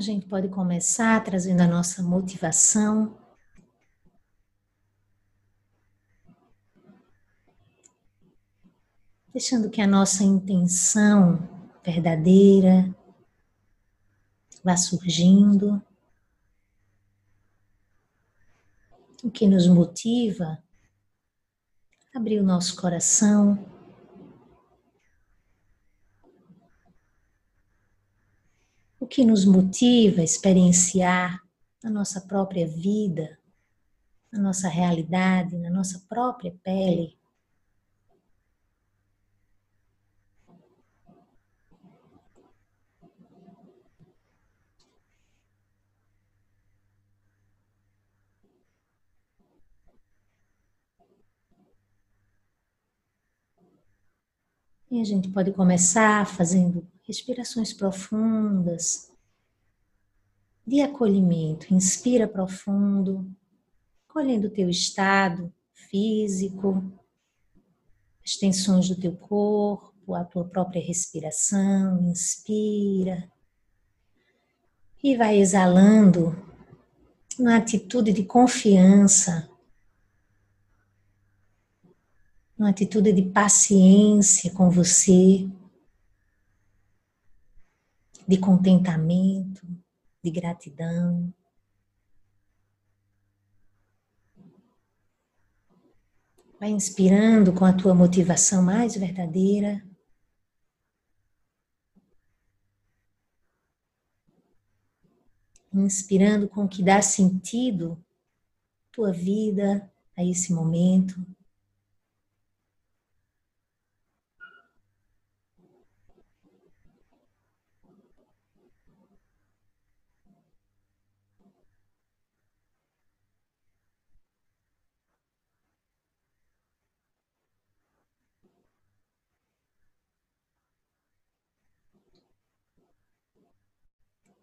A gente pode começar trazendo a nossa motivação. Deixando que a nossa intenção verdadeira vá surgindo. O que nos motiva abrir o nosso coração que nos motiva a experienciar a nossa própria vida, a nossa realidade, na nossa própria pele. E a gente pode começar fazendo respirações profundas de acolhimento. Inspira profundo, colhendo o teu estado físico, as tensões do teu corpo, a tua própria respiração. Inspira. E vai exalando na atitude de confiança, uma atitude de paciência com você, de contentamento, de gratidão. Vai inspirando com a tua motivação mais verdadeira. Inspirando com o que dá sentido tua vida, a esse momento.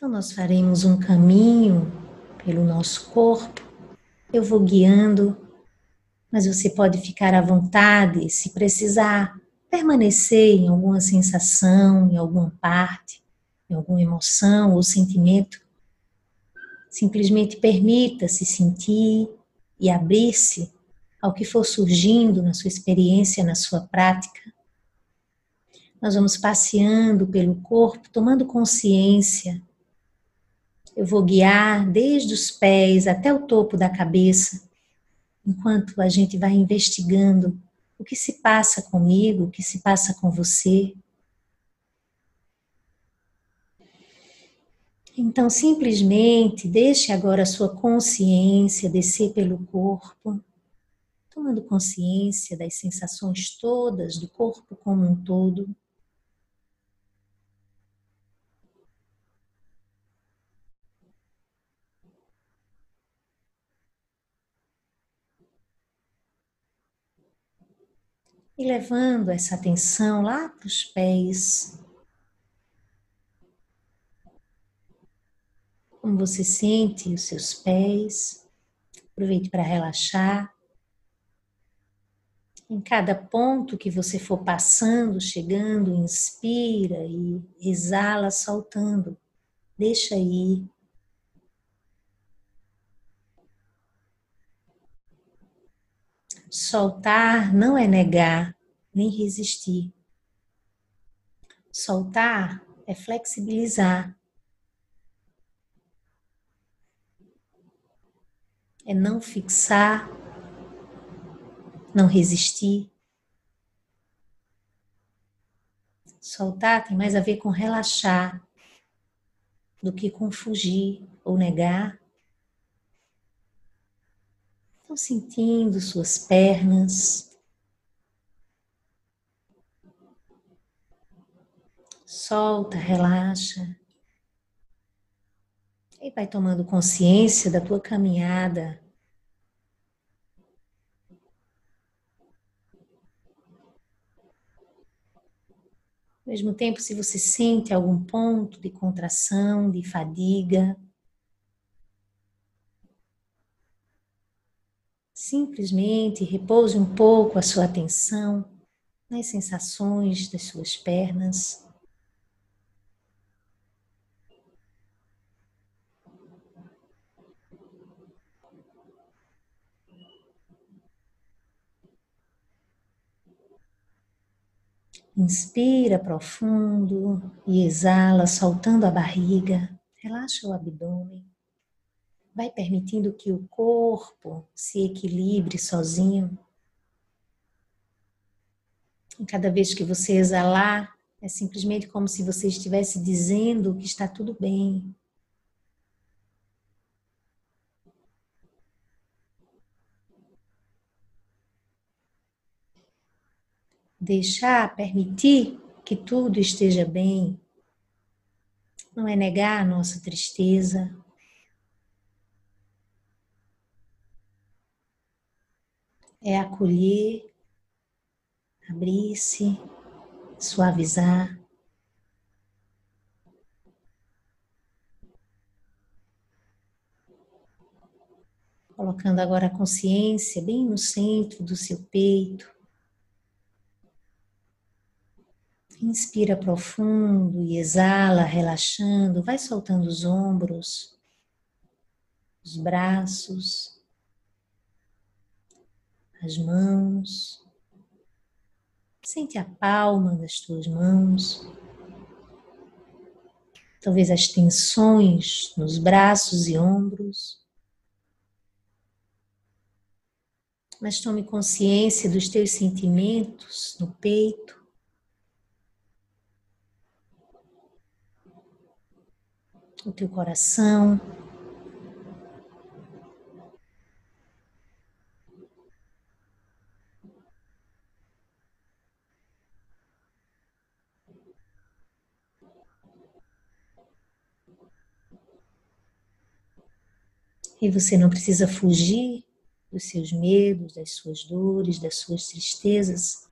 Então, nós faremos um caminho pelo nosso corpo. Eu vou guiando, mas você pode ficar à vontade se precisar permanecer em alguma sensação, em alguma parte, em alguma emoção ou sentimento. Simplesmente permita-se sentir e abrir-se ao que for surgindo na sua experiência, na sua prática. Nós vamos passeando pelo corpo, tomando consciência eu vou guiar desde os pés até o topo da cabeça, enquanto a gente vai investigando o que se passa comigo, o que se passa com você. Então, simplesmente deixe agora a sua consciência descer pelo corpo, tomando consciência das sensações todas do corpo como um todo. E levando essa atenção lá para os pés. Como você sente os seus pés. Aproveite para relaxar. Em cada ponto que você for passando, chegando, inspira e exala, soltando. Deixa ir. Soltar não é negar, nem resistir. Soltar é flexibilizar. É não fixar, não resistir. Soltar tem mais a ver com relaxar do que com fugir ou negar. Estão sentindo suas pernas. Solta, relaxa. E vai tomando consciência da tua caminhada. Ao mesmo tempo, se você sente algum ponto de contração, de fadiga, Simplesmente repouse um pouco a sua atenção nas sensações das suas pernas. Inspira profundo e exala, soltando a barriga. Relaxa o abdômen. Vai permitindo que o corpo se equilibre sozinho. E cada vez que você exalar, é simplesmente como se você estivesse dizendo que está tudo bem. Deixar, permitir que tudo esteja bem, não é negar a nossa tristeza, é acolher, abrir-se, suavizar. Colocando agora a consciência bem no centro do seu peito. Inspira profundo e exala, relaxando. Vai soltando os ombros, os braços, as mãos. Sente a palma das tuas mãos. Talvez as tensões nos braços e ombros. Mas tome consciência dos teus sentimentos no peito. O teu coração. E você não precisa fugir dos seus medos, das suas dores, das suas tristezas.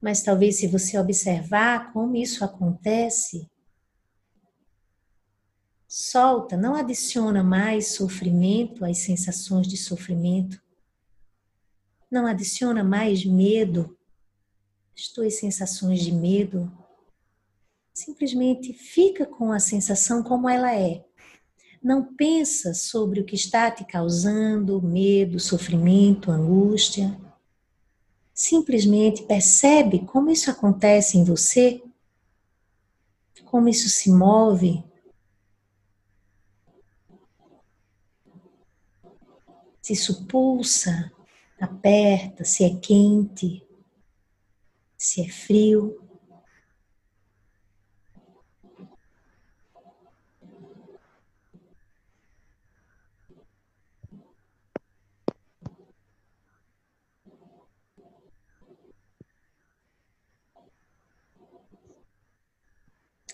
Mas talvez se você observar como isso acontece, solta, não adiciona mais sofrimento às sensações de sofrimento. Não adiciona mais medo às tuas sensações de medo. Simplesmente fica com a sensação como ela é não pensa sobre o que está te causando medo, sofrimento, angústia. Simplesmente percebe como isso acontece em você, como isso se move. Se isso pulsa, aperta, se é quente, se é frio.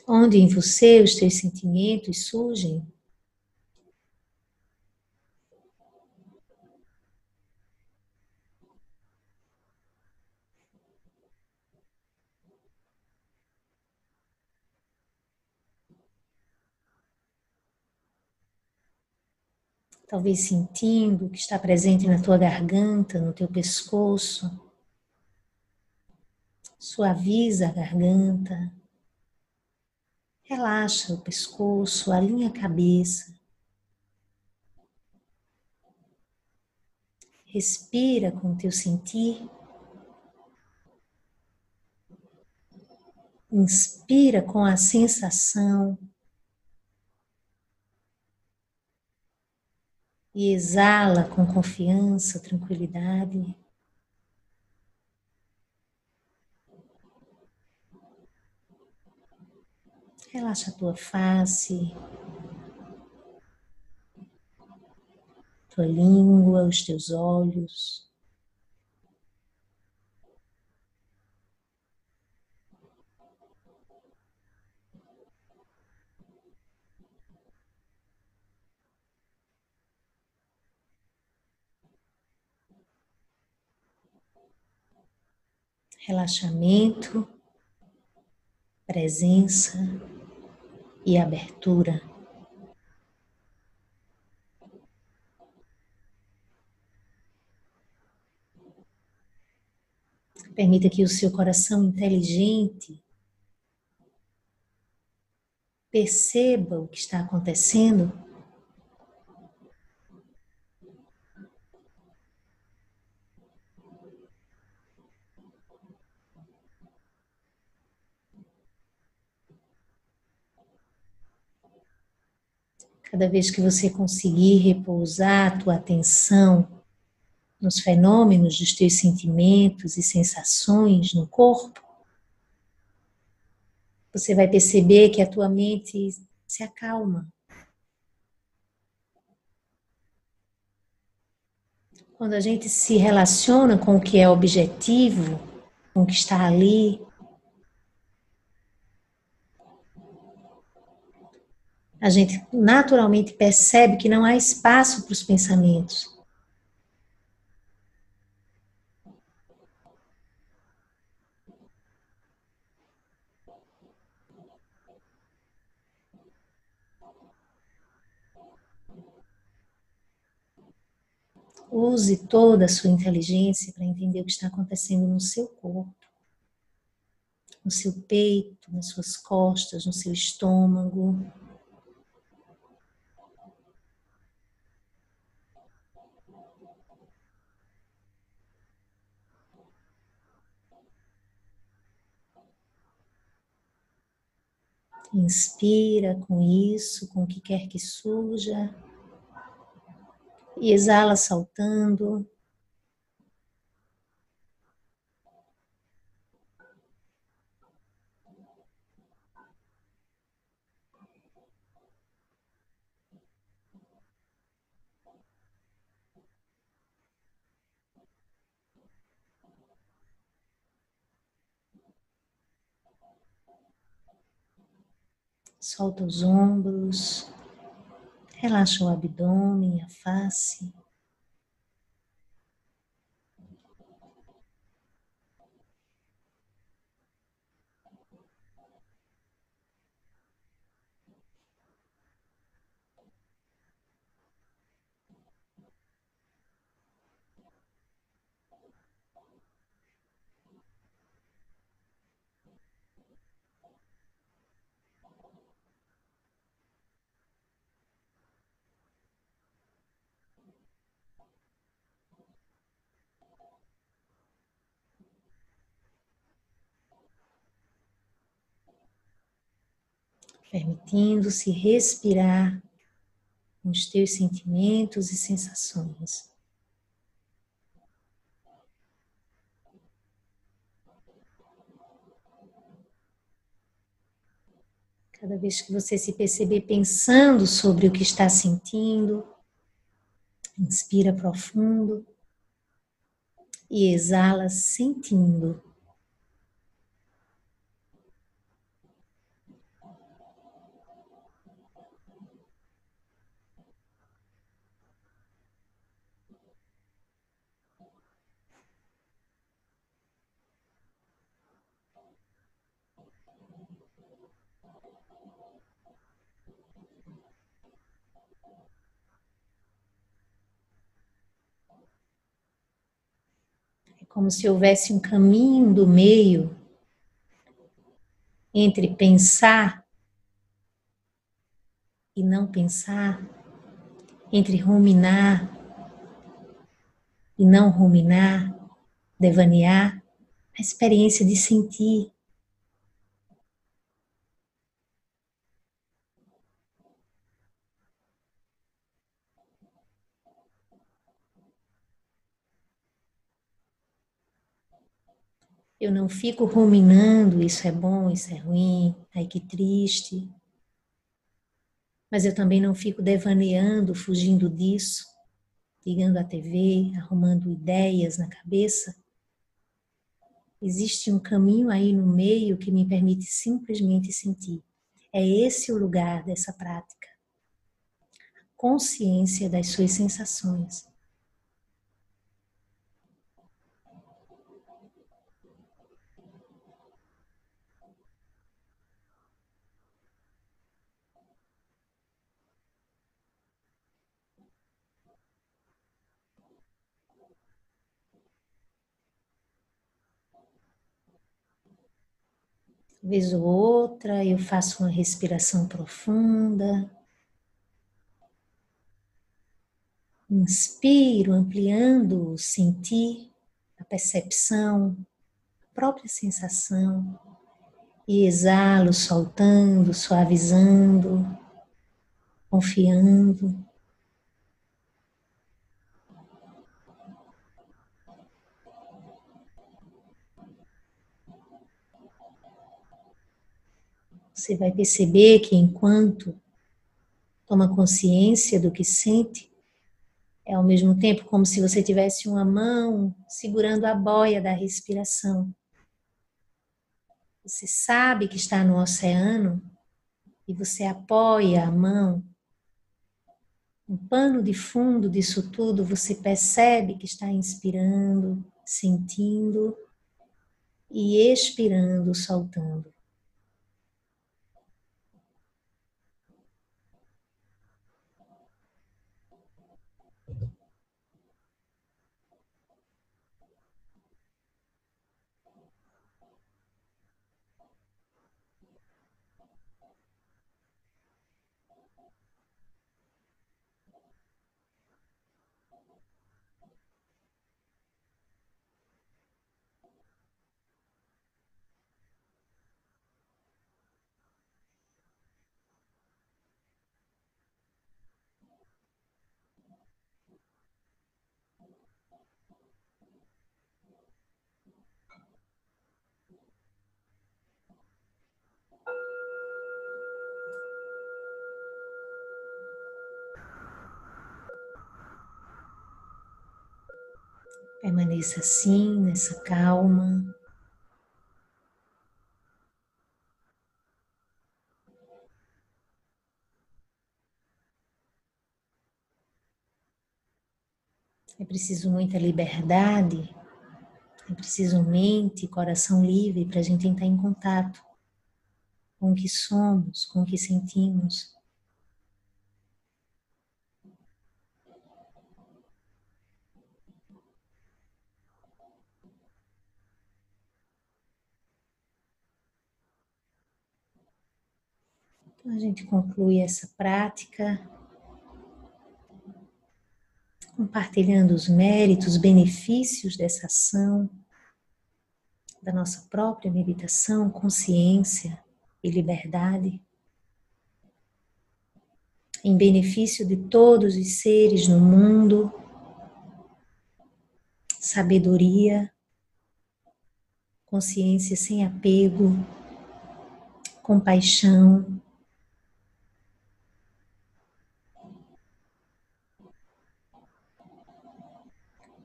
Onde em você os teus sentimentos surgem. Talvez sentindo o que está presente na tua garganta, no teu pescoço. Suaviza a garganta. Relaxa o pescoço, alinha a cabeça. Respira com o teu sentir. Inspira com a sensação. E exala com confiança, tranquilidade. Relaxa a tua face, tua língua, os teus olhos. Relaxamento, presença e abertura. Permita que o seu coração inteligente perceba o que está acontecendo. Cada vez que você conseguir repousar a tua atenção nos fenômenos dos teus sentimentos e sensações no corpo, você vai perceber que a tua mente se acalma. Quando a gente se relaciona com o que é objetivo, com o que está ali, a gente naturalmente percebe que não há espaço para os pensamentos. Use toda a sua inteligência para entender o que está acontecendo no seu corpo, no seu peito, nas suas costas, no seu estômago. Inspira com isso, com o que quer que surja e exala saltando. Solta os ombros. Relaxa o abdômen, a face. Permitindo-se respirar com os teus sentimentos e sensações. Cada vez que você se perceber pensando sobre o que está sentindo, inspira profundo e exala sentindo. Como se houvesse um caminho do meio entre pensar e não pensar, entre ruminar e não ruminar, devanear, a experiência de sentir. Eu não fico ruminando, isso é bom, isso é ruim, ai que triste. Mas eu também não fico devaneando, fugindo disso, ligando a TV, arrumando ideias na cabeça. Existe um caminho aí no meio que me permite simplesmente sentir. É esse o lugar dessa prática. Consciência das suas sensações. Vez ou outra eu faço uma respiração profunda. Inspiro, ampliando o sentir, a percepção, a própria sensação. E exalo, soltando, suavizando, confiando. Você vai perceber que enquanto toma consciência do que sente, é ao mesmo tempo como se você tivesse uma mão segurando a boia da respiração. Você sabe que está no oceano e você apoia a mão. No pano de fundo disso tudo, você percebe que está inspirando, sentindo e expirando, soltando. Permaneça assim, nessa calma. É preciso muita liberdade, é preciso mente e coração livre para a gente entrar em contato com o que somos, com o que sentimos. Então a gente conclui essa prática compartilhando os méritos, os benefícios dessa ação, da nossa própria meditação, consciência e liberdade, em benefício de todos os seres no mundo, sabedoria, consciência sem apego, compaixão,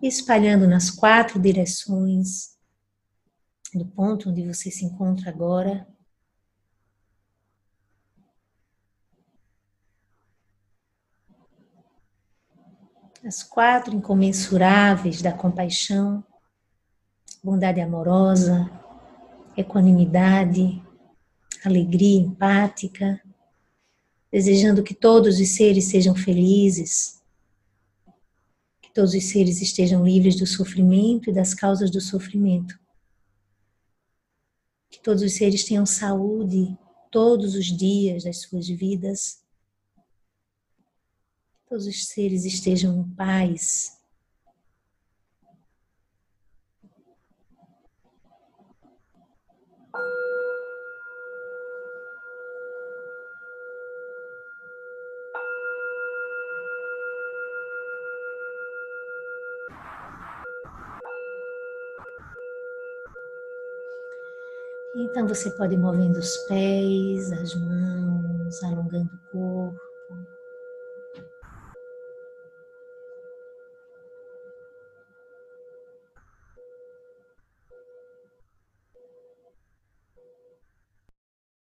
espalhando nas quatro direções do ponto onde você se encontra agora. As quatro incomensuráveis da compaixão, bondade amorosa, equanimidade, alegria empática, desejando que todos os seres sejam felizes, que todos os seres estejam livres do sofrimento e das causas do sofrimento. Que todos os seres tenham saúde todos os dias das suas vidas. Todos os seres estejam em paz Então você pode ir movendo os pés, as mãos, alongando o corpo.